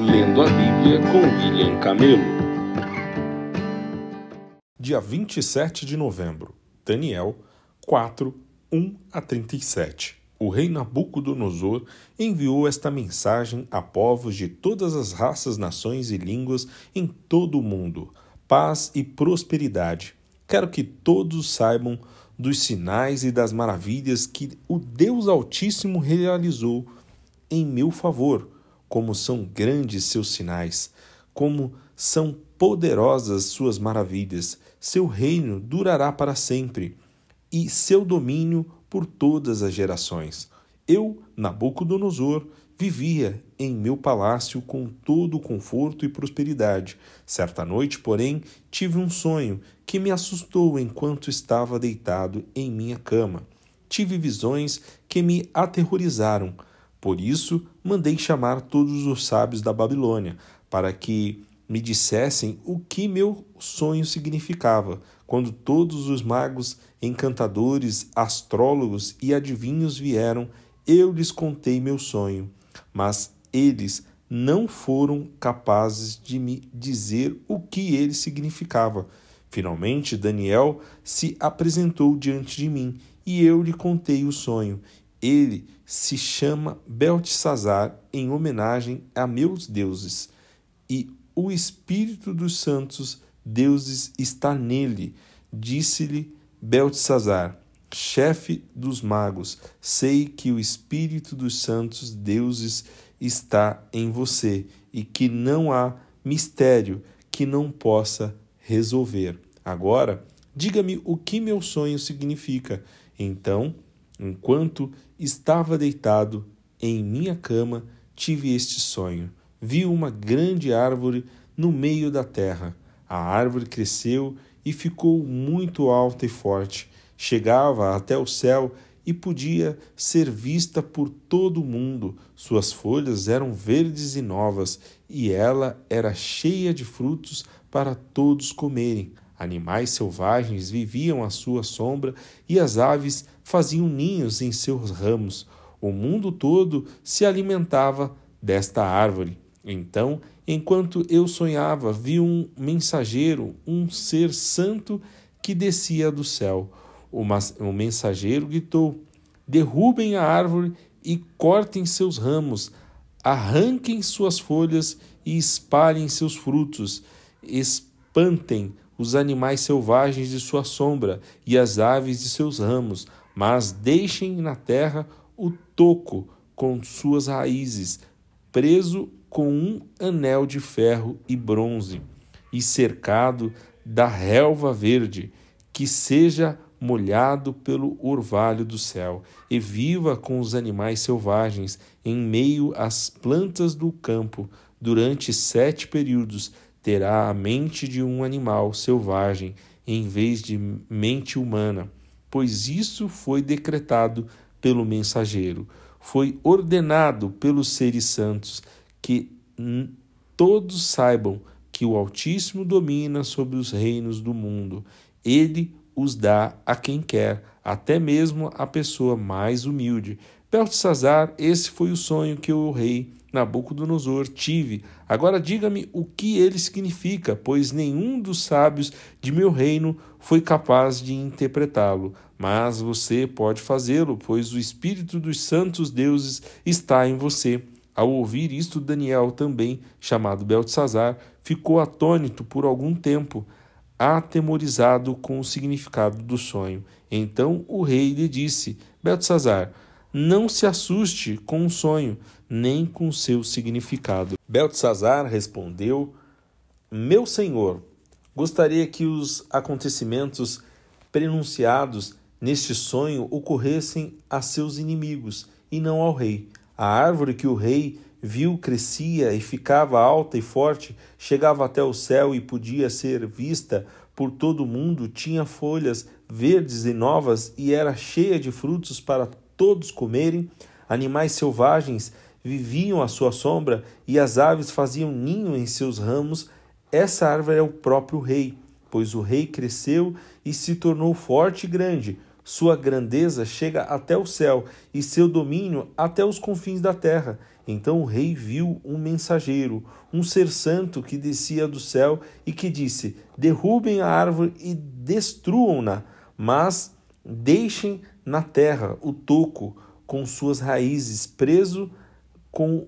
Lendo a Bíblia com William Camelo. Dia 27 de novembro, Daniel 4, 1 a 37. O rei Nabucodonosor enviou esta mensagem a povos de todas as raças, nações e línguas em todo o mundo: paz e prosperidade. Quero que todos saibam dos sinais e das maravilhas que o Deus Altíssimo realizou em meu favor como são grandes seus sinais, como são poderosas suas maravilhas. Seu reino durará para sempre e seu domínio por todas as gerações. Eu, Nabucodonosor, vivia em meu palácio com todo o conforto e prosperidade. Certa noite, porém, tive um sonho que me assustou enquanto estava deitado em minha cama. Tive visões que me aterrorizaram. Por isso, mandei chamar todos os sábios da Babilônia, para que me dissessem o que meu sonho significava. Quando todos os magos, encantadores, astrólogos e adivinhos vieram, eu lhes contei meu sonho, mas eles não foram capazes de me dizer o que ele significava. Finalmente, Daniel se apresentou diante de mim e eu lhe contei o sonho. Ele se chama Beltesazar em homenagem a meus deuses, e o espírito dos santos deuses está nele. Disse-lhe Beltesazar, chefe dos magos: Sei que o espírito dos santos deuses está em você e que não há mistério que não possa resolver. Agora, diga-me o que meu sonho significa. Então Enquanto estava deitado em minha cama, tive este sonho. Vi uma grande árvore no meio da terra. A árvore cresceu e ficou muito alta e forte. Chegava até o céu e podia ser vista por todo o mundo. Suas folhas eram verdes e novas, e ela era cheia de frutos para todos comerem. Animais selvagens viviam à sua sombra e as aves faziam ninhos em seus ramos. O mundo todo se alimentava desta árvore. Então, enquanto eu sonhava, vi um mensageiro, um ser santo que descia do céu. O mensageiro gritou: Derrubem a árvore e cortem seus ramos, arranquem suas folhas e espalhem seus frutos, espantem os animais selvagens de sua sombra e as aves de seus ramos, mas deixem na terra o toco com suas raízes, preso com um anel de ferro e bronze, e cercado da relva verde, que seja molhado pelo orvalho do céu, e viva com os animais selvagens em meio às plantas do campo durante sete períodos, terá a mente de um animal selvagem em vez de mente humana, pois isso foi decretado pelo mensageiro, foi ordenado pelos seres santos que todos saibam que o Altíssimo domina sobre os reinos do mundo. Ele os dá a quem quer, até mesmo a pessoa mais humilde. Beltesazar, esse foi o sonho que o rei Nabucodonosor tive. Agora diga-me o que ele significa, pois nenhum dos sábios de meu reino foi capaz de interpretá-lo. Mas você pode fazê-lo, pois o Espírito dos santos deuses está em você. Ao ouvir isto, Daniel, também chamado Beltesazar, ficou atônito por algum tempo, atemorizado com o significado do sonho. Então o rei lhe disse: Beltesazar, não se assuste com o sonho, nem com seu significado. Beltesazar respondeu: Meu senhor, gostaria que os acontecimentos prenunciados neste sonho ocorressem a seus inimigos e não ao rei. A árvore que o rei viu crescia e ficava alta e forte, chegava até o céu e podia ser vista por todo o mundo, tinha folhas verdes e novas e era cheia de frutos para todos comerem, animais selvagens viviam à sua sombra e as aves faziam ninho em seus ramos, essa árvore é o próprio rei, pois o rei cresceu e se tornou forte e grande. Sua grandeza chega até o céu e seu domínio até os confins da terra. Então o rei viu um mensageiro, um ser santo que descia do céu e que disse: Derrubem a árvore e destruam-na, mas deixem na terra o toco com suas raízes preso com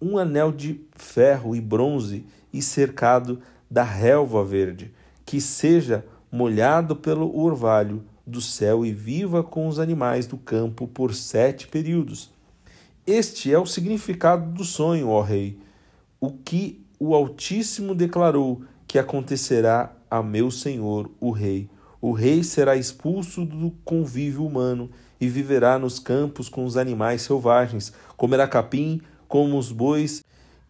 um anel de ferro e bronze e cercado da relva verde, que seja molhado pelo orvalho do céu e viva com os animais do campo por sete períodos. Este é o significado do sonho, ó Rei, o que o Altíssimo declarou que acontecerá a meu senhor, o Rei. O Rei será expulso do convívio humano e viverá nos campos com os animais selvagens, comerá capim como os bois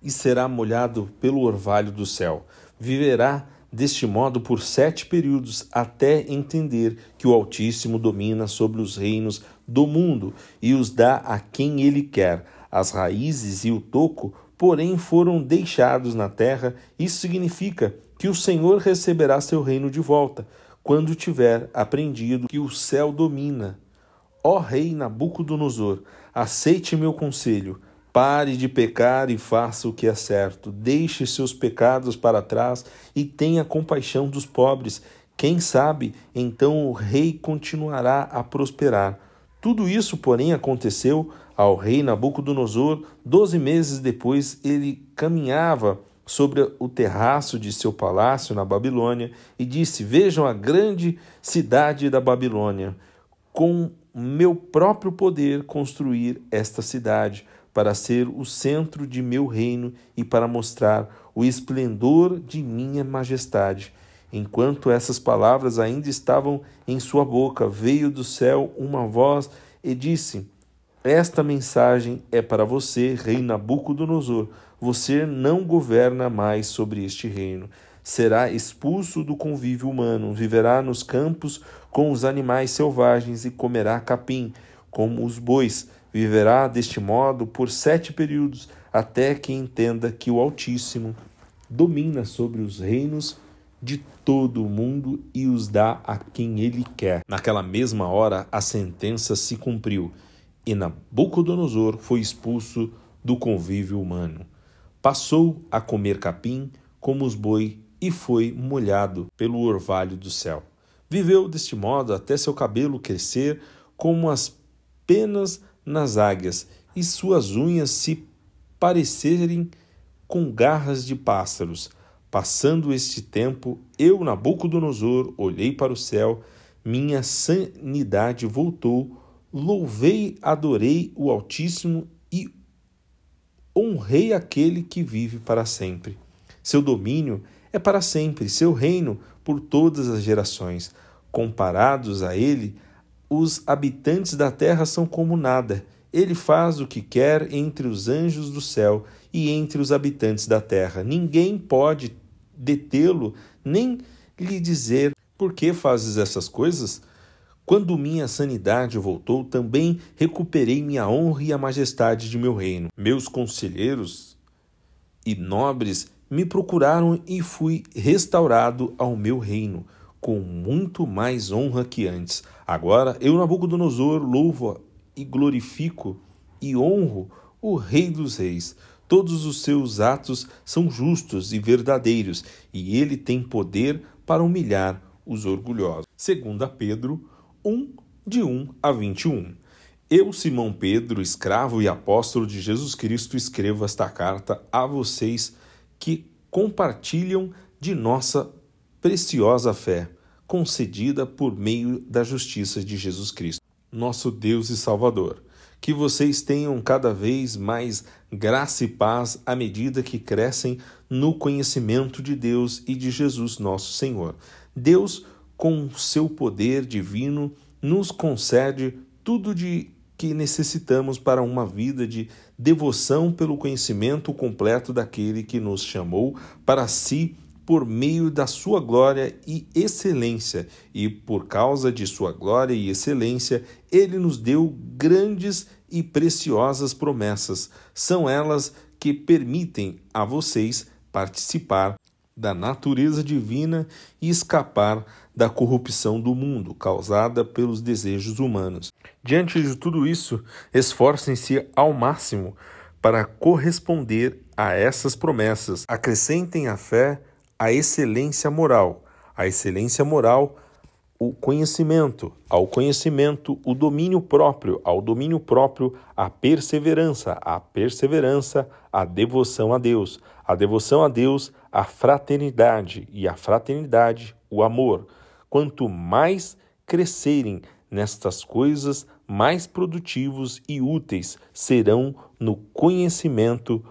e será molhado pelo orvalho do céu. Viverá deste modo por sete períodos, até entender que o Altíssimo domina sobre os reinos do mundo e os dá a quem ele quer. As raízes e o toco, porém, foram deixados na terra. Isso significa que o Senhor receberá seu reino de volta, quando tiver aprendido que o céu domina. Ó Rei Nabucodonosor, aceite meu conselho Pare de pecar e faça o que é certo. Deixe seus pecados para trás e tenha compaixão dos pobres. Quem sabe, então o rei continuará a prosperar. Tudo isso, porém, aconteceu ao rei Nabucodonosor. Doze meses depois, ele caminhava sobre o terraço de seu palácio na Babilônia e disse: Vejam a grande cidade da Babilônia. Com meu próprio poder construir esta cidade para ser o centro de meu reino e para mostrar o esplendor de minha majestade. Enquanto essas palavras ainda estavam em sua boca, veio do céu uma voz e disse: Esta mensagem é para você, rei Nabucodonosor. Você não governa mais sobre este reino. Será expulso do convívio humano, viverá nos campos com os animais selvagens e comerá capim, como os bois Viverá deste modo por sete períodos, até que entenda que o Altíssimo domina sobre os reinos de todo o mundo e os dá a quem ele quer. Naquela mesma hora, a sentença se cumpriu e Nabucodonosor foi expulso do convívio humano. Passou a comer capim como os boi e foi molhado pelo orvalho do céu. Viveu deste modo até seu cabelo crescer como as penas nas águias e suas unhas se parecerem com garras de pássaros. Passando este tempo, eu, Nabucodonosor, olhei para o céu, minha sanidade voltou, louvei, adorei o Altíssimo e honrei aquele que vive para sempre. Seu domínio é para sempre, seu reino por todas as gerações. Comparados a ele, os habitantes da terra são como nada. Ele faz o que quer entre os anjos do céu e entre os habitantes da terra. Ninguém pode detê-lo, nem lhe dizer por que fazes essas coisas. Quando minha sanidade voltou, também recuperei minha honra e a majestade de meu reino. Meus conselheiros e nobres me procuraram e fui restaurado ao meu reino com muito mais honra que antes. Agora eu, Nabucodonosor, louvo e glorifico e honro o Rei dos Reis. Todos os seus atos são justos e verdadeiros, e ele tem poder para humilhar os orgulhosos. Segunda Pedro 1, de 1 a 21. Eu, Simão Pedro, escravo e apóstolo de Jesus Cristo, escrevo esta carta a vocês que compartilham de nossa preciosa fé, concedida por meio da justiça de Jesus Cristo, nosso Deus e Salvador. Que vocês tenham cada vez mais graça e paz à medida que crescem no conhecimento de Deus e de Jesus, nosso Senhor. Deus, com seu poder divino, nos concede tudo de que necessitamos para uma vida de devoção pelo conhecimento completo daquele que nos chamou para si por meio da sua glória e excelência, e por causa de sua glória e excelência, ele nos deu grandes e preciosas promessas. São elas que permitem a vocês participar da natureza divina e escapar da corrupção do mundo causada pelos desejos humanos. Diante de tudo isso, esforcem-se ao máximo para corresponder a essas promessas. Acrescentem à fé a excelência moral, a excelência moral, o conhecimento, ao conhecimento, o domínio próprio, ao domínio próprio, a perseverança, a perseverança, a devoção a Deus, a devoção a Deus, a fraternidade e a fraternidade, o amor. Quanto mais crescerem nestas coisas, mais produtivos e úteis serão no conhecimento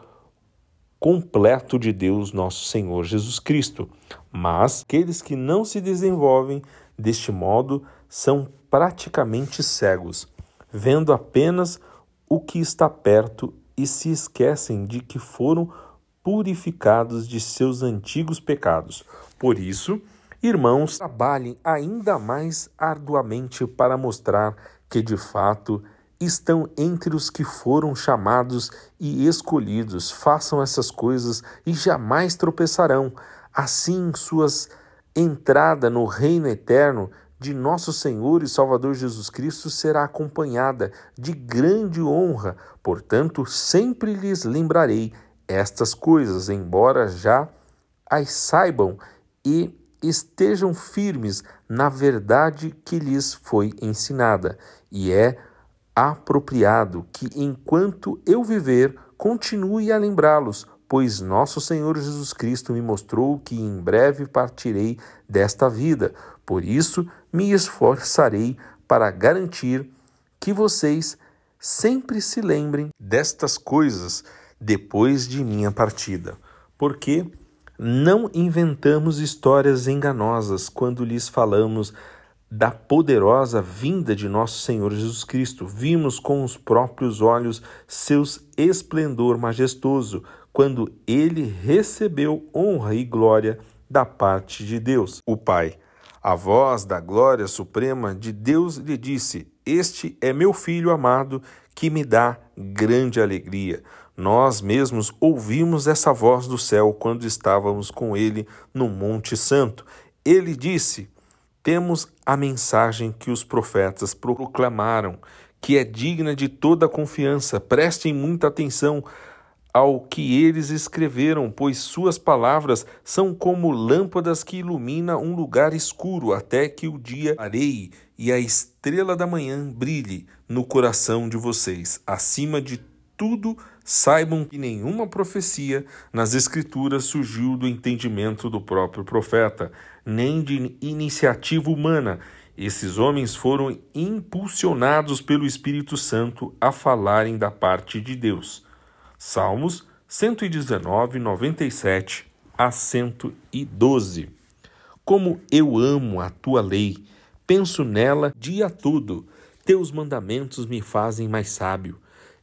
completo de Deus, nosso Senhor Jesus Cristo. Mas aqueles que não se desenvolvem deste modo são praticamente cegos, vendo apenas o que está perto e se esquecem de que foram purificados de seus antigos pecados. Por isso, irmãos, trabalhem ainda mais arduamente para mostrar que de fato estão entre os que foram chamados e escolhidos. Façam essas coisas e jamais tropeçarão. Assim, suas entrada no reino eterno de nosso Senhor e Salvador Jesus Cristo será acompanhada de grande honra. Portanto, sempre lhes lembrarei estas coisas, embora já as saibam e estejam firmes na verdade que lhes foi ensinada. E é apropriado que, enquanto eu viver, continue a lembrá-los, pois nosso Senhor Jesus Cristo me mostrou que em breve partirei desta vida. Por isso, me esforçarei para garantir que vocês sempre se lembrem destas coisas depois de minha partida. Porque não inventamos histórias enganosas quando lhes falamos da poderosa vinda de nosso Senhor Jesus Cristo. Vimos com os próprios olhos seus esplendor majestoso, quando ele recebeu honra e glória da parte de Deus, o Pai. A voz da glória suprema de Deus lhe disse: Este é meu filho amado, que me dá grande alegria. Nós mesmos ouvimos essa voz do céu quando estávamos com ele no Monte Santo. Ele disse: temos a mensagem que os profetas proclamaram, que é digna de toda confiança. Prestem muita atenção ao que eles escreveram, pois suas palavras são como lâmpadas que iluminam um lugar escuro até que o dia areie e a estrela da manhã brilhe no coração de vocês. Acima de tudo, saibam que nenhuma profecia nas Escrituras surgiu do entendimento do próprio profeta, nem de iniciativa humana. Esses homens foram impulsionados pelo Espírito Santo a falarem da parte de Deus. Salmos 119, 97 a 112. Como eu amo a tua lei, penso nela dia todo. Teus mandamentos me fazem mais sábio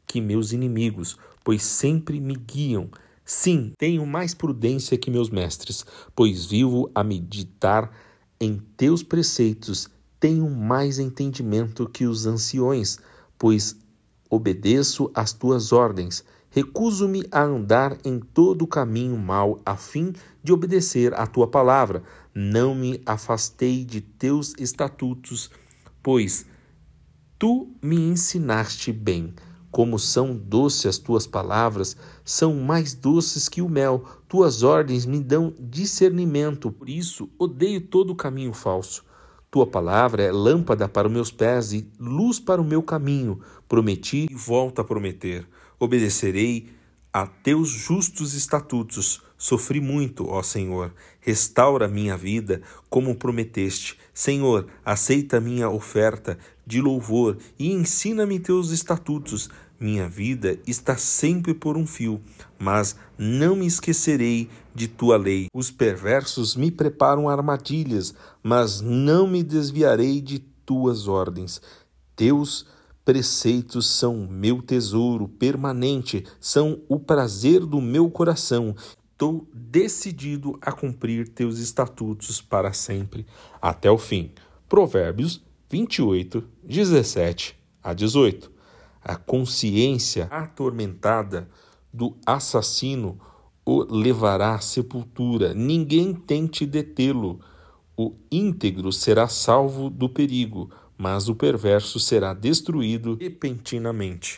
que meus inimigos, pois sempre me guiam. Sim, tenho mais prudência que meus mestres, pois vivo a meditar em teus preceitos. Tenho mais entendimento que os anciões, pois obedeço às tuas ordens. Recuso-me a andar em todo o caminho mau, a fim de obedecer à tua palavra. Não me afastei de teus estatutos, pois tu me ensinaste bem. Como são doces as tuas palavras, são mais doces que o mel. Tuas ordens me dão discernimento, por isso odeio todo o caminho falso. Tua palavra é lâmpada para os meus pés e luz para o meu caminho. Prometi e volto a prometer. Obedecerei a teus justos estatutos. Sofri muito, ó Senhor. Restaura minha vida como prometeste. Senhor, aceita minha oferta de louvor e ensina-me teus estatutos. Minha vida está sempre por um fio, mas não me esquecerei de tua lei. Os perversos me preparam armadilhas, mas não me desviarei de tuas ordens. Teus preceitos são meu tesouro permanente, são o prazer do meu coração. Estou decidido a cumprir teus estatutos para sempre, até o fim. Provérbios 28, 17 a 18 a consciência atormentada do assassino o levará à sepultura. Ninguém tente detê-lo. O íntegro será salvo do perigo, mas o perverso será destruído repentinamente.